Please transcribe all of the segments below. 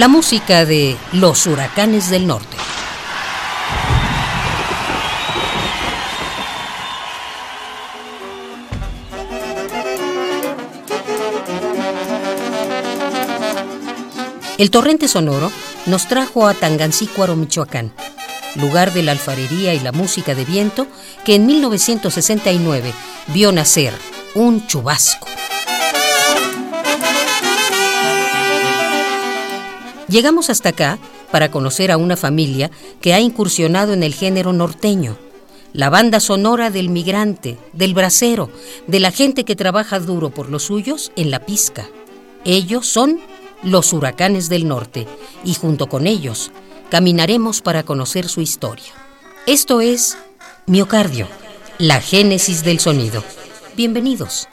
La música de Los Huracanes del Norte. El torrente sonoro nos trajo a Tangancícuaro, Michoacán, lugar de la alfarería y la música de viento que en 1969 vio nacer un chubasco. Llegamos hasta acá para conocer a una familia que ha incursionado en el género norteño, la banda sonora del migrante, del bracero, de la gente que trabaja duro por los suyos en la pizca. Ellos son los huracanes del norte y junto con ellos caminaremos para conocer su historia. Esto es Miocardio, la génesis del sonido. Bienvenidos.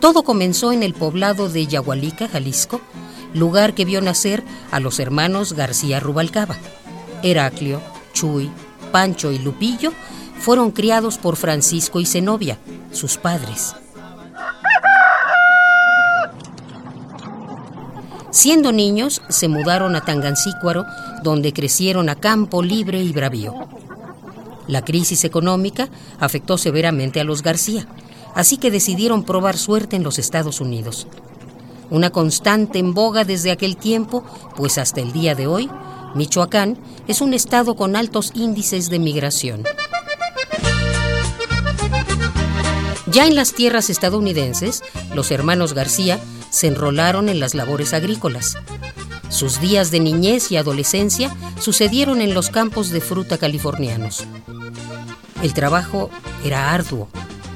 Todo comenzó en el poblado de Yagualica, Jalisco, lugar que vio nacer a los hermanos García Rubalcaba. Heraclio, Chuy, Pancho y Lupillo fueron criados por Francisco y Zenobia, sus padres. Siendo niños, se mudaron a Tangancícuaro, donde crecieron a campo libre y bravío. La crisis económica afectó severamente a los García, así que decidieron probar suerte en los Estados Unidos. Una constante en boga desde aquel tiempo, pues hasta el día de hoy, Michoacán es un estado con altos índices de migración. Ya en las tierras estadounidenses, los hermanos García se enrolaron en las labores agrícolas. Sus días de niñez y adolescencia sucedieron en los campos de fruta californianos. El trabajo era arduo,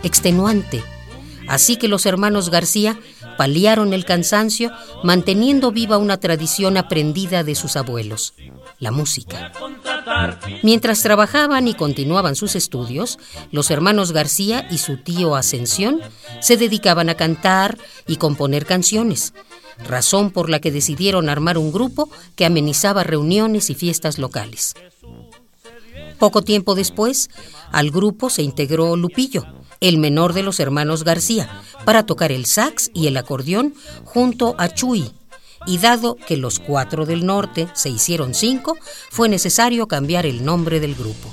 extenuante. Así que los hermanos García paliaron el cansancio manteniendo viva una tradición aprendida de sus abuelos, la música. Mientras trabajaban y continuaban sus estudios, los hermanos García y su tío Ascensión se dedicaban a cantar y componer canciones, razón por la que decidieron armar un grupo que amenizaba reuniones y fiestas locales. Poco tiempo después, al grupo se integró Lupillo, el menor de los hermanos García, para tocar el sax y el acordeón junto a Chuy. Y dado que los cuatro del norte se hicieron cinco, fue necesario cambiar el nombre del grupo.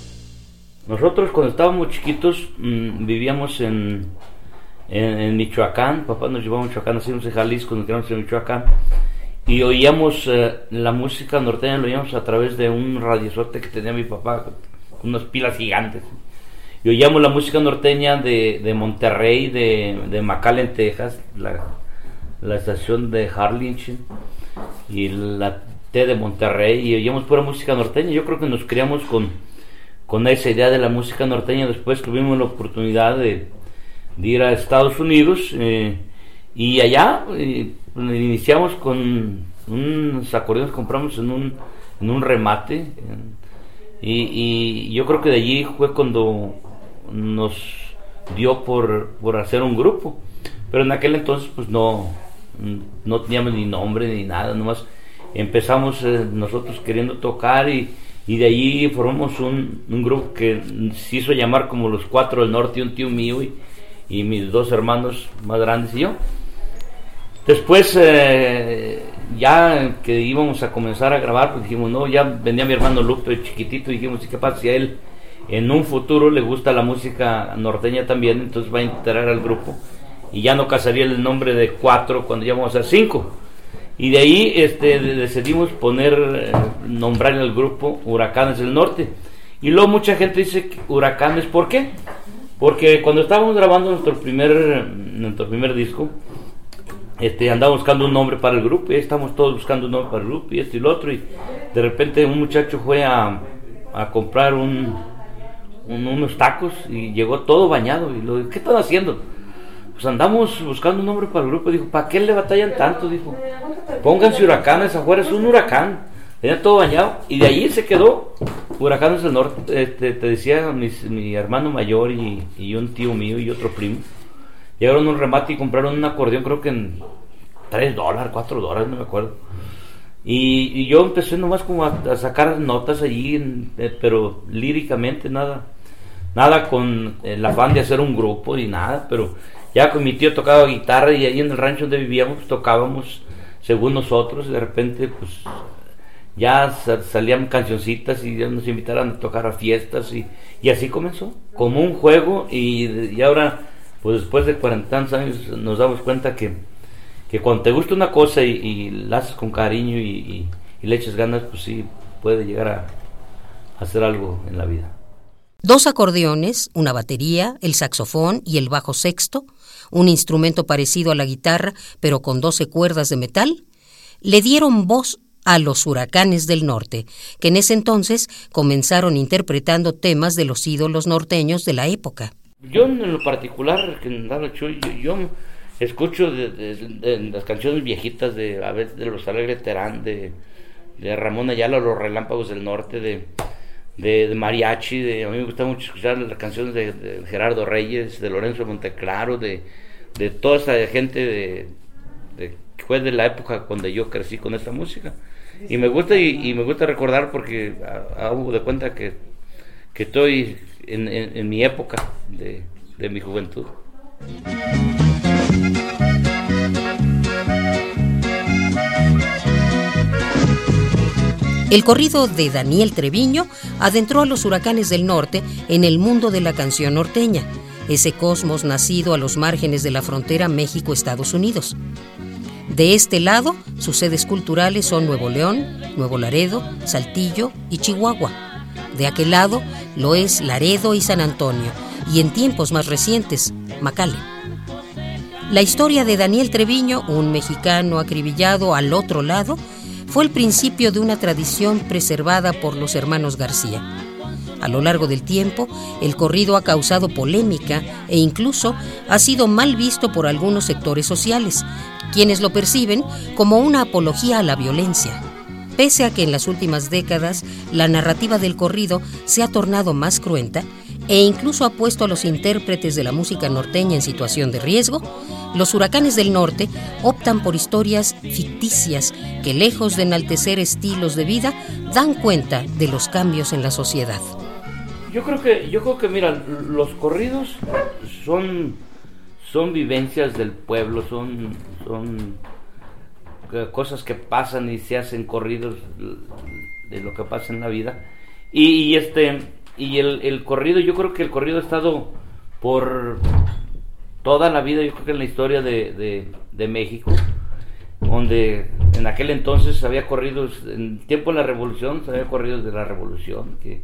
Nosotros cuando estábamos chiquitos mm, vivíamos en, en, Michoacán, papá nos llevó a Michoacán, nacimos en Jalisco, nos quedamos en Michoacán, y oíamos eh, la música norteña, lo oíamos a través de un radiosote que tenía mi papá, unas pilas gigantes y oíamos la música norteña de, de Monterrey, de, de McAllen, Texas, la, la estación de Harlingen y la T de Monterrey y oíamos pura música norteña. Yo creo que nos criamos con, con esa idea de la música norteña. Después tuvimos la oportunidad de, ir a Estados Unidos eh, y allá eh, iniciamos con unos acordeones compramos en un, en un remate. y, y, yo creo que de allí fue cuando nos dio por, por hacer un grupo. Pero en aquel entonces pues no, no teníamos ni nombre ni nada, nomás empezamos eh, nosotros queriendo tocar y, y de allí formamos un, un, grupo que se hizo llamar como los cuatro del norte, un tío mío y, y mis dos hermanos más grandes y yo. Después, eh, ya que íbamos a comenzar a grabar, pues dijimos, no, ya venía mi hermano Lupe chiquitito, y dijimos, ¿y qué pasa si a él en un futuro le gusta la música norteña también, entonces va a integrar al grupo y ya no casaría el nombre de cuatro cuando ya vamos a cinco. Y de ahí este, decidimos poner, eh, nombrar el grupo Huracanes del Norte. Y luego mucha gente dice Huracanes, ¿por qué? Porque cuando estábamos grabando nuestro primer, nuestro primer disco, este, andaba buscando un nombre para el grupo, y estamos todos buscando un nombre para el grupo, y esto y lo otro, y de repente un muchacho fue a, a comprar un, unos tacos y llegó todo bañado. Y lo ¿qué están haciendo? Pues andamos buscando un nombre para el grupo. Dijo, ¿para qué le batallan tanto? Dijo, pónganse huracanes afuera, es un huracán. Tenía todo bañado y de ahí se quedó. Huracanes del Norte, este, te decía mi hermano mayor y, y, un tío mío y otro primo. Llegaron a un remate y compraron un acordeón, creo que en 3 dólares, 4 dólares, no me acuerdo. Y, yo empecé nomás como a, sacar notas allí, eh, pero líricamente nada, nada con el afán de hacer un grupo y nada, pero ya con mi tío tocaba guitarra y ahí en el rancho donde vivíamos tocábamos según nosotros y de repente pues ya salían cancioncitas y ya nos invitaron a tocar a fiestas y, y así comenzó, como un juego y, y ahora pues después de 40 años nos damos cuenta que, que cuando te gusta una cosa y, la haces con cariño y, le eches ganas, pues sí puede llegar a hacer algo en la vida. Dos acordeones, una batería, el saxofón y el bajo sexto, un instrumento parecido a la guitarra pero con doce cuerdas de metal, le dieron voz a los huracanes del norte, que en ese entonces comenzaron interpretando temas de los ídolos norteños de la época. Yo en lo particular, yo, yo escucho de, las canciones viejitas de a veces de los Alegres Terán, de, de Ramón Ayala, Los Relámpagos del Norte, de, de, Mariachi, de, a mí me gusta mucho escuchar las canciones de, Gerardo Reyes, de Lorenzo Monteclaro, de, de toda esa gente de, que fue de la época cuando yo crecí con esta música. Y me gusta y, me gusta recordar porque hago de cuenta que, que estoy en, en, mi época de, de mi juventud. El corrido de Daniel Treviño adentró a los huracanes del norte en el mundo de la canción norteña, ese cosmos nacido a los márgenes de la frontera México-Estados Unidos. De este lado, sus sedes culturales son Nuevo León, Nuevo Laredo, Saltillo y Chihuahua. De aquel lado lo es Laredo y San Antonio, y en tiempos más recientes, Macale. La historia de Daniel Treviño, un mexicano acribillado al otro lado, fue el principio de una tradición preservada por los hermanos García. A lo largo del tiempo, el corrido ha causado polémica e incluso ha sido mal visto por algunos sectores sociales, quienes lo perciben como una apología a la violencia. Pese a que en las últimas décadas la narrativa del corrido se ha tornado más cruenta e incluso ha puesto a los intérpretes de la música norteña en situación de riesgo, los huracanes del norte optan por historias ficticias que, lejos de enaltecer estilos de vida, dan cuenta de los cambios en la sociedad. Yo creo que, yo creo que mira, los corridos son, son vivencias del pueblo, son, son cosas que pasan y se hacen corridos de lo que pasa en la vida. Y, este y el, el, corrido, yo creo que el corrido ha estado por toda la vida, yo creo que en la historia de, de, México, donde en aquel entonces había corridos, en tiempo de la revolución, se había corridos de la revolución, que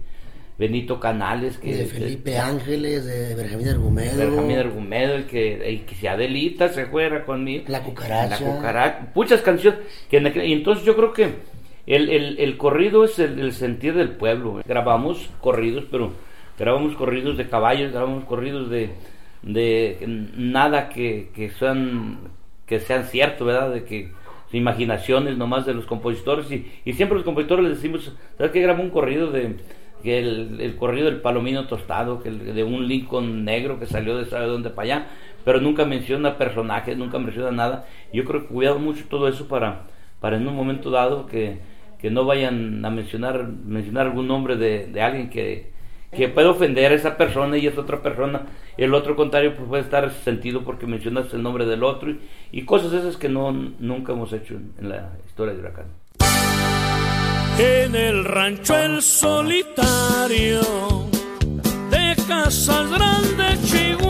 Benito Canales, que de Felipe Ángeles, de Benjamín Argumedo, Benjamín Argumedo, el que, el que se Adelita se fuera conmigo, la cucaracha, la cucaracha, muchas canciones, que y entonces yo creo que el, el, el corrido es el, el, sentir del pueblo, grabamos corridos, pero grabamos corridos de caballos, grabamos corridos de, de nada que, que sean que sean ciertos, ¿verdad? De que imaginaciones nomás de los compositores y, y siempre los compositores les decimos, ¿sabes qué grabó un corrido de que el, el, corrido del palomino tostado, que de un Lincoln negro que salió de sabe dónde para allá, pero nunca menciona personajes, nunca menciona nada. Yo creo que cuidado mucho todo eso para, para en un momento dado que, que no vayan a mencionar, mencionar algún nombre de, de alguien que, que puede ofender a esa persona y es otra persona. El otro contrario pues, puede estar sentido porque mencionas el nombre del otro y, y cosas esas que no, nunca hemos hecho en, en la historia de Huracán en el rancho el solitario de Casas Grandes, Chihuahua,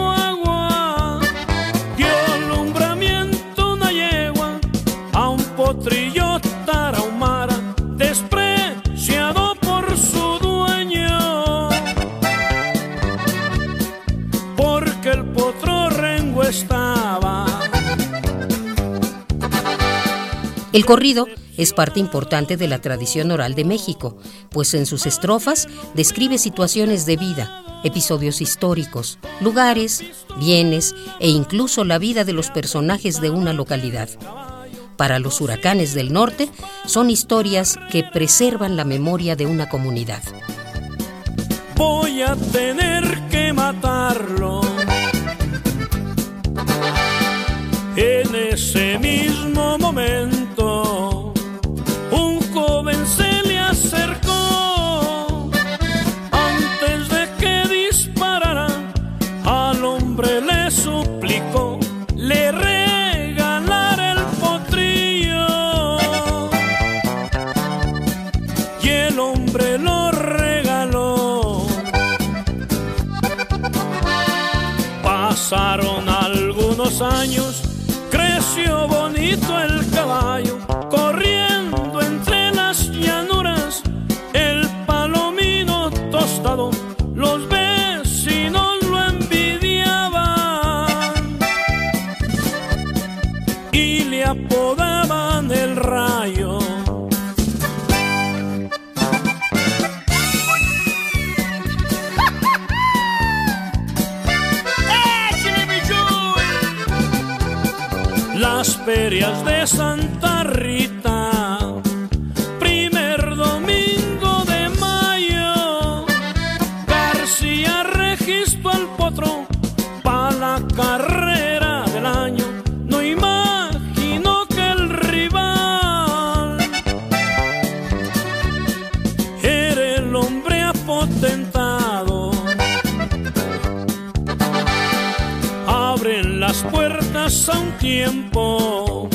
El corrido es parte importante de la tradición oral de México, pues en sus estrofas describe situaciones de vida, episodios históricos, lugares, bienes e incluso la vida de los personajes de una localidad. Para los huracanes del norte son historias que preservan la memoria de una comunidad. Voy a tener que matarlo. En ese mismo momento, años, creció bonito el caballo, De Santa Rita, primer domingo de mayo, García registró al potro para la carrera del año. No imagino que el rival era el hombre apotentado. abren las puertas a un tiempo.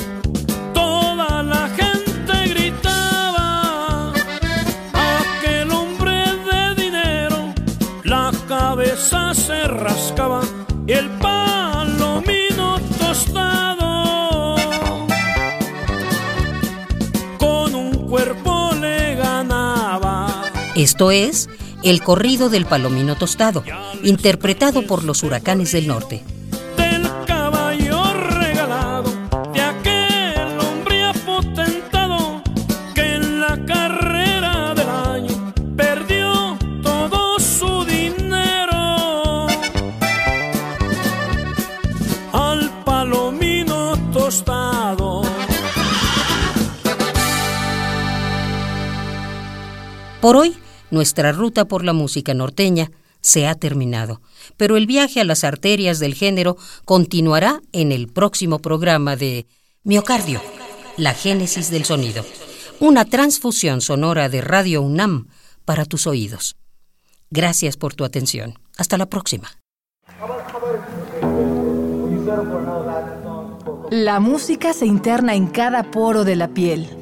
Esto es El corrido del palomino tostado, interpretado por los huracanes del norte. Por hoy, nuestra ruta por la música norteña se ha terminado, pero el viaje a las arterias del género continuará en el próximo programa de Miocardio, la génesis del sonido, una transfusión sonora de Radio UNAM para tus oídos. Gracias por tu atención. Hasta la próxima. La música se interna en cada poro de la piel,